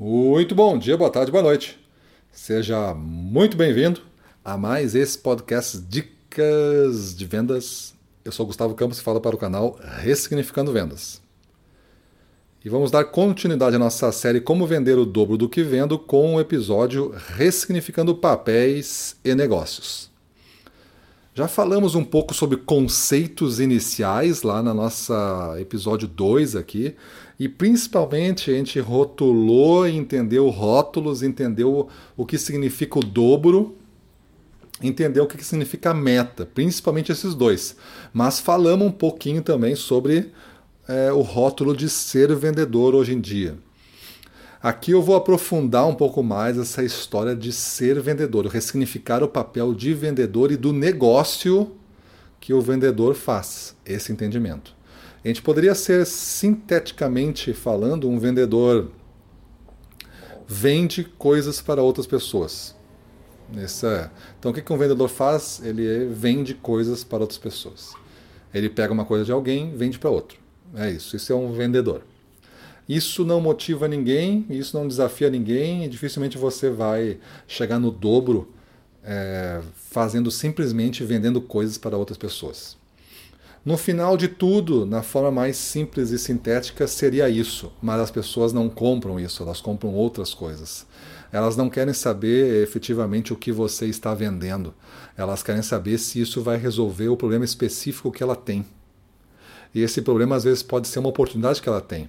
Muito bom dia, boa tarde, boa noite. Seja muito bem-vindo a mais esse podcast Dicas de Vendas. Eu sou Gustavo Campos e falo para o canal Ressignificando Vendas. E vamos dar continuidade à nossa série Como Vender o Dobro do que Vendo com o episódio Ressignificando Papéis e Negócios. Já falamos um pouco sobre conceitos iniciais lá na nossa episódio 2 aqui, e principalmente a gente rotulou, entendeu rótulos, entendeu o que significa o dobro, entendeu o que significa meta, principalmente esses dois. Mas falamos um pouquinho também sobre é, o rótulo de ser vendedor hoje em dia. Aqui eu vou aprofundar um pouco mais essa história de ser vendedor, ressignificar o papel de vendedor e do negócio que o vendedor faz, esse entendimento. A gente poderia ser, sinteticamente falando, um vendedor vende coisas para outras pessoas. Essa, então, o que um vendedor faz? Ele vende coisas para outras pessoas. Ele pega uma coisa de alguém, vende para outro. É isso. Isso é um vendedor. Isso não motiva ninguém, isso não desafia ninguém, e dificilmente você vai chegar no dobro é, fazendo simplesmente vendendo coisas para outras pessoas. No final de tudo, na forma mais simples e sintética, seria isso, mas as pessoas não compram isso, elas compram outras coisas. Elas não querem saber efetivamente o que você está vendendo, elas querem saber se isso vai resolver o problema específico que ela tem. E esse problema às vezes pode ser uma oportunidade que ela tem.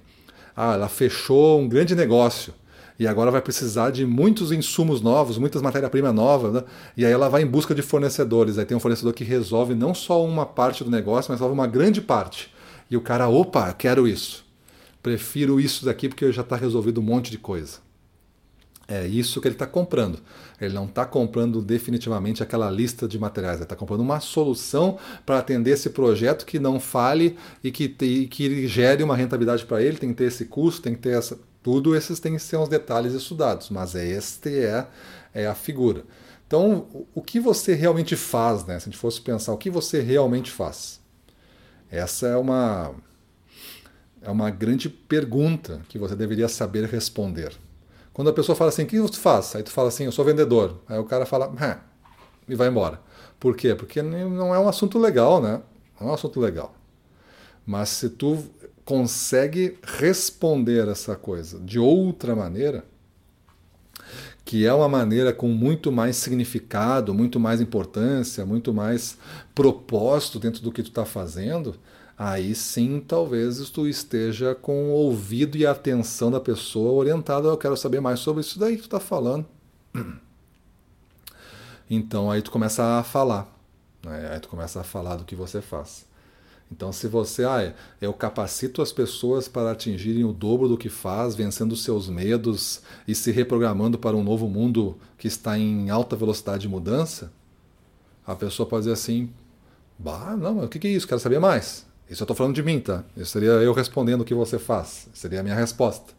Ah, ela fechou um grande negócio e agora vai precisar de muitos insumos novos, muitas matérias-primas novas, né? e aí ela vai em busca de fornecedores. Aí tem um fornecedor que resolve não só uma parte do negócio, mas resolve uma grande parte. E o cara, opa, quero isso. Prefiro isso daqui porque já está resolvido um monte de coisa. É isso que ele está comprando. Ele não está comprando definitivamente aquela lista de materiais, ele está comprando uma solução para atender esse projeto que não fale e que, e que gere uma rentabilidade para ele. Tem que ter esse custo, tem que ter essa. Tudo esses têm que ser uns detalhes estudados, mas este é, é a figura. Então, o que você realmente faz, né? Se a gente fosse pensar, o que você realmente faz? Essa é uma, é uma grande pergunta que você deveria saber responder. Quando a pessoa fala assim, o que você faz? Aí tu fala assim, eu sou vendedor. Aí o cara fala, e vai embora. Por quê? Porque não é um assunto legal, né? Não é um assunto legal. Mas se tu consegue responder essa coisa de outra maneira, que é uma maneira com muito mais significado, muito mais importância, muito mais propósito dentro do que tu está fazendo, aí sim talvez tu esteja com o ouvido e a atenção da pessoa orientada. Eu quero saber mais sobre isso daí que tu está falando. Então aí tu começa a falar. Né? Aí tu começa a falar do que você faz. Então, se você, ah, eu capacito as pessoas para atingirem o dobro do que faz, vencendo seus medos e se reprogramando para um novo mundo que está em alta velocidade de mudança, a pessoa pode dizer assim: bah, não, o que é isso? Quero saber mais. Isso eu estou falando de mim, tá? Isso seria eu respondendo o que você faz. Seria a minha resposta.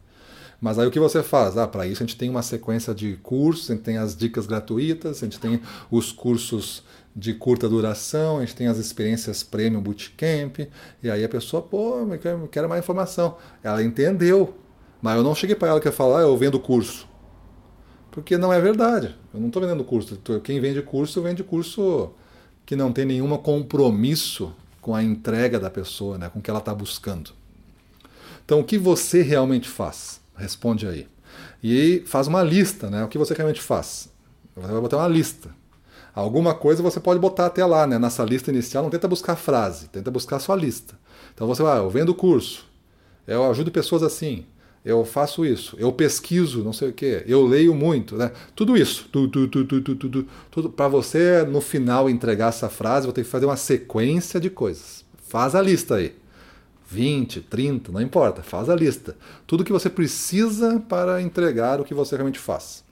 Mas aí o que você faz? Ah, para isso a gente tem uma sequência de cursos, a gente tem as dicas gratuitas, a gente tem os cursos de curta duração, a gente tem as experiências Premium Bootcamp, e aí a pessoa, pô, eu quero mais informação. Ela entendeu, mas eu não cheguei para ela que falar, ah, eu vendo curso. Porque não é verdade. Eu não estou vendendo curso. Quem vende curso, vende curso que não tem nenhum compromisso com a entrega da pessoa, né, com o que ela está buscando. Então, o que você realmente faz? Responde aí. E aí faz uma lista, né? O que você realmente faz? Você vai botar uma lista. Alguma coisa você pode botar até lá, né? Nessa lista inicial, não tenta buscar frase, tenta buscar a sua lista. Então você vai, ah, eu vendo curso, eu ajudo pessoas assim, eu faço isso, eu pesquiso, não sei o quê, eu leio muito, né? Tudo isso, tudo, tudo, tudo, tudo, tudo. Para você no final entregar essa frase, vou ter que fazer uma sequência de coisas. Faz a lista aí. 20, 30, não importa, faz a lista. Tudo que você precisa para entregar o que você realmente faz.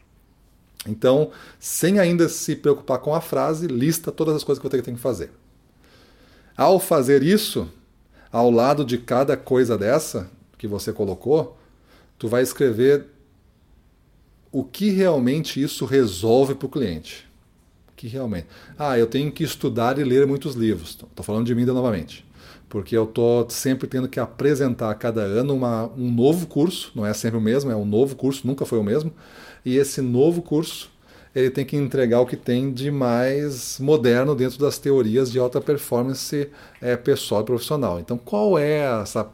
Então, sem ainda se preocupar com a frase, lista todas as coisas que você tem que fazer. Ao fazer isso, ao lado de cada coisa dessa que você colocou, tu vai escrever o que realmente isso resolve para o cliente. que realmente. Ah, eu tenho que estudar e ler muitos livros. Estou falando de mim novamente. porque eu tô sempre tendo que apresentar cada ano uma, um novo curso, não é sempre o mesmo, é um novo curso, nunca foi o mesmo, e esse novo curso ele tem que entregar o que tem de mais moderno dentro das teorias de alta performance é, pessoal e profissional. Então, qual é essa,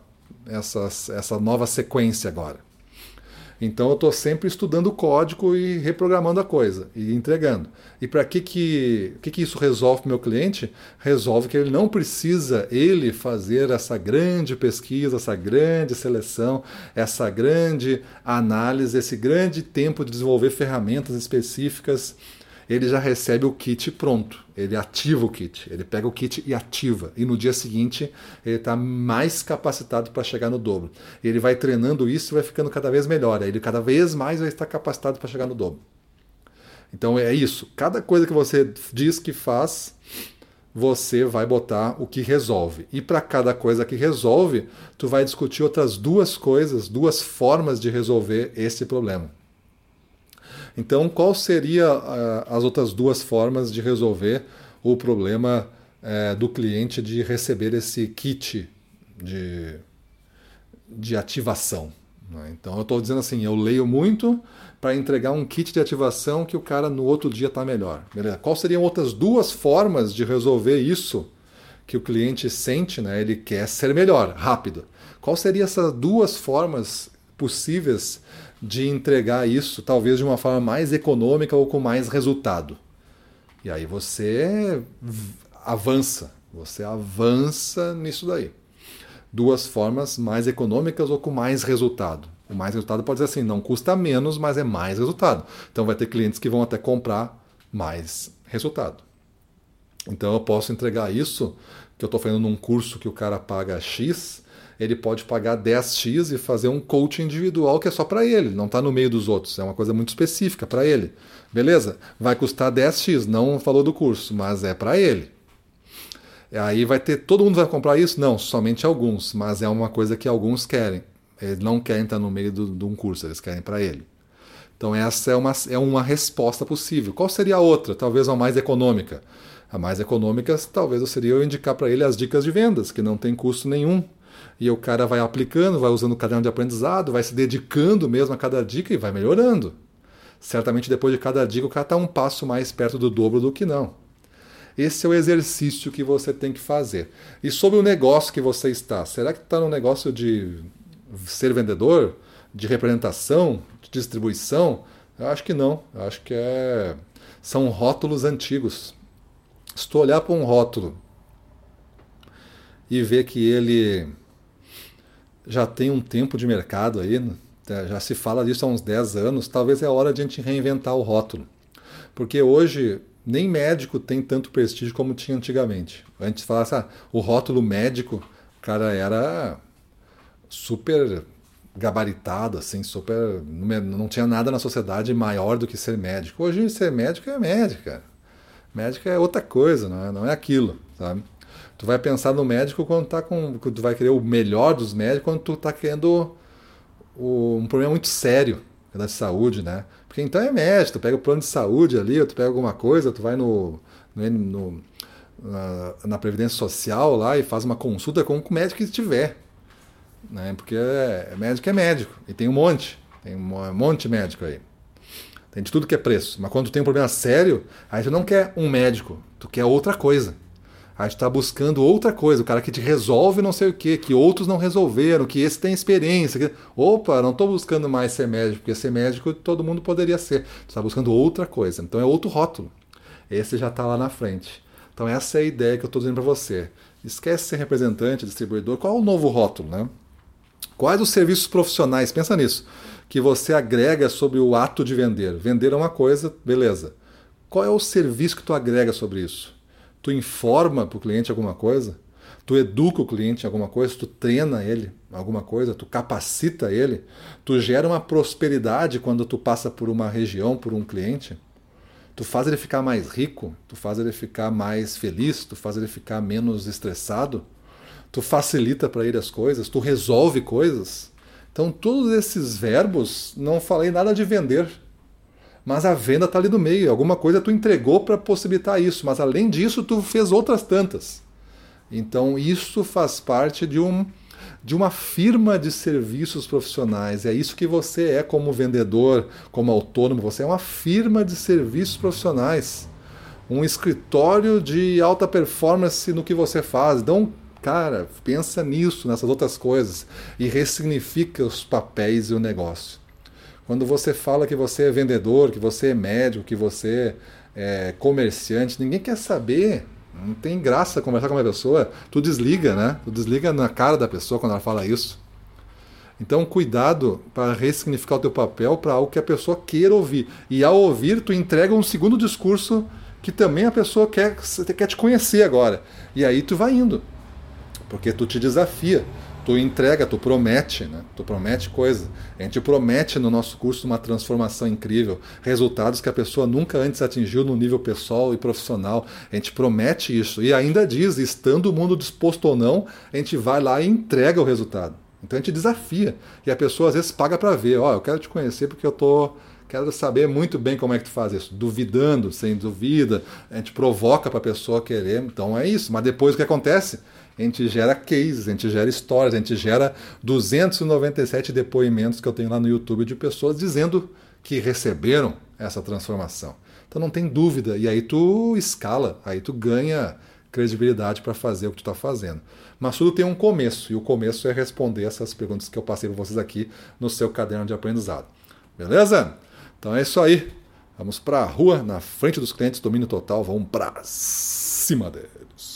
essa, essa nova sequência agora? Então eu estou sempre estudando o código e reprogramando a coisa e entregando. E para que, que, que, que isso resolve para o meu cliente? Resolve que ele não precisa ele fazer essa grande pesquisa, essa grande seleção, essa grande análise, esse grande tempo de desenvolver ferramentas específicas ele já recebe o kit pronto. Ele ativa o kit. Ele pega o kit e ativa. E no dia seguinte ele está mais capacitado para chegar no dobro. Ele vai treinando isso e vai ficando cada vez melhor. Ele cada vez mais vai estar capacitado para chegar no dobro. Então é isso. Cada coisa que você diz que faz, você vai botar o que resolve. E para cada coisa que resolve, tu vai discutir outras duas coisas, duas formas de resolver esse problema. Então, qual seria uh, as outras duas formas de resolver o problema uh, do cliente de receber esse kit de, de ativação? Né? Então, eu estou dizendo assim, eu leio muito para entregar um kit de ativação que o cara no outro dia está melhor. Beleza? Qual seriam outras duas formas de resolver isso que o cliente sente, né? Ele quer ser melhor, rápido. Qual seriam essas duas formas possíveis de entregar isso, talvez de uma forma mais econômica ou com mais resultado. E aí você avança, você avança nisso daí. Duas formas mais econômicas ou com mais resultado. O mais resultado pode ser assim, não custa menos, mas é mais resultado. Então vai ter clientes que vão até comprar mais resultado. Então eu posso entregar isso, que eu estou fazendo num curso que o cara paga X, ele pode pagar 10x e fazer um coaching individual que é só para ele, não está no meio dos outros, é uma coisa muito específica para ele. Beleza? Vai custar 10x, não falou do curso, mas é para ele. Aí vai ter, todo mundo vai comprar isso? Não, somente alguns, mas é uma coisa que alguns querem. Eles não querem estar no meio de um curso, eles querem para ele. Então essa é uma, é uma resposta possível. Qual seria a outra? Talvez uma mais econômica. A mais econômica talvez seria eu indicar para ele as dicas de vendas, que não tem custo nenhum e o cara vai aplicando, vai usando o caderno de aprendizado, vai se dedicando mesmo a cada dica e vai melhorando. Certamente depois de cada dica o cara está um passo mais perto do dobro do que não. Esse é o exercício que você tem que fazer. E sobre o negócio que você está, será que está no negócio de ser vendedor, de representação, de distribuição? Eu acho que não. Eu acho que é... são rótulos antigos. Se tu olhar para um rótulo e ver que ele já tem um tempo de mercado aí, né? é, já se fala disso há uns 10 anos, talvez é hora de a gente reinventar o rótulo. Porque hoje nem médico tem tanto prestígio como tinha antigamente. Antes falasse, ah, o rótulo médico, o cara era super gabaritado, assim, super. Não tinha nada na sociedade maior do que ser médico. Hoje ser médico é médico, cara. Médico é outra coisa, não é, não é aquilo, sabe? Tu vai pensar no médico quando tá com. Tu vai querer o melhor dos médicos quando tu tá querendo o, um problema muito sério da saúde, né? Porque então é médico, tu pega o plano de saúde ali, ou tu pega alguma coisa, tu vai no, no, no na, na, Previdência Social lá e faz uma consulta com o médico que tiver. Né? Porque é, médico é médico, e tem um monte, tem um monte de médico aí. Tem de tudo que é preço. Mas quando tu tem um problema sério, aí tu não quer um médico, tu quer outra coisa. A gente está buscando outra coisa, o cara que te resolve não sei o que, que outros não resolveram, que esse tem experiência. Que... Opa, não estou buscando mais ser médico, porque ser médico todo mundo poderia ser. Está buscando outra coisa. Então é outro rótulo. Esse já está lá na frente. Então essa é a ideia que eu estou dizendo para você. Esquece ser representante, distribuidor. Qual é o novo rótulo, né? Quais os serviços profissionais? Pensa nisso. Que você agrega sobre o ato de vender. Vender é uma coisa, beleza. Qual é o serviço que tu agrega sobre isso? Tu informa para o cliente alguma coisa, tu educa o cliente em alguma coisa, tu treina ele alguma coisa, tu capacita ele, tu gera uma prosperidade quando tu passa por uma região, por um cliente, tu faz ele ficar mais rico, tu faz ele ficar mais feliz, tu faz ele ficar menos estressado, tu facilita para ele as coisas, tu resolve coisas. Então, todos esses verbos, não falei nada de vender, mas a venda está ali no meio. Alguma coisa tu entregou para possibilitar isso, mas além disso tu fez outras tantas. Então, isso faz parte de, um, de uma firma de serviços profissionais. É isso que você é como vendedor, como autônomo. Você é uma firma de serviços profissionais. Um escritório de alta performance no que você faz. Então, cara, pensa nisso, nessas outras coisas. E ressignifica os papéis e o negócio. Quando você fala que você é vendedor, que você é médico, que você é comerciante, ninguém quer saber não tem graça conversar com uma pessoa. Tu desliga, né? Tu desliga na cara da pessoa quando ela fala isso. Então, cuidado para ressignificar o teu papel para algo que a pessoa queira ouvir. E ao ouvir, tu entrega um segundo discurso que também a pessoa quer, quer te conhecer agora. E aí tu vai indo. Porque tu te desafia tu entrega, tu promete, né? Tu promete coisa. A gente promete no nosso curso uma transformação incrível, resultados que a pessoa nunca antes atingiu no nível pessoal e profissional. A gente promete isso e ainda diz, estando o mundo disposto ou não, a gente vai lá e entrega o resultado. Então a gente desafia e a pessoa às vezes paga para ver, ó, oh, eu quero te conhecer porque eu tô quero saber muito bem como é que tu faz isso, duvidando, sem dúvida, a gente provoca para a pessoa querer, então é isso. Mas depois o que acontece? A gente gera cases, a gente gera histórias, a gente gera 297 depoimentos que eu tenho lá no YouTube de pessoas dizendo que receberam essa transformação. Então não tem dúvida, e aí tu escala, aí tu ganha credibilidade para fazer o que tu está fazendo. Mas tudo tem um começo, e o começo é responder essas perguntas que eu passei para vocês aqui no seu caderno de aprendizado. Beleza? Então é isso aí. Vamos para a rua, na frente dos clientes, domínio total, vamos para cima deles.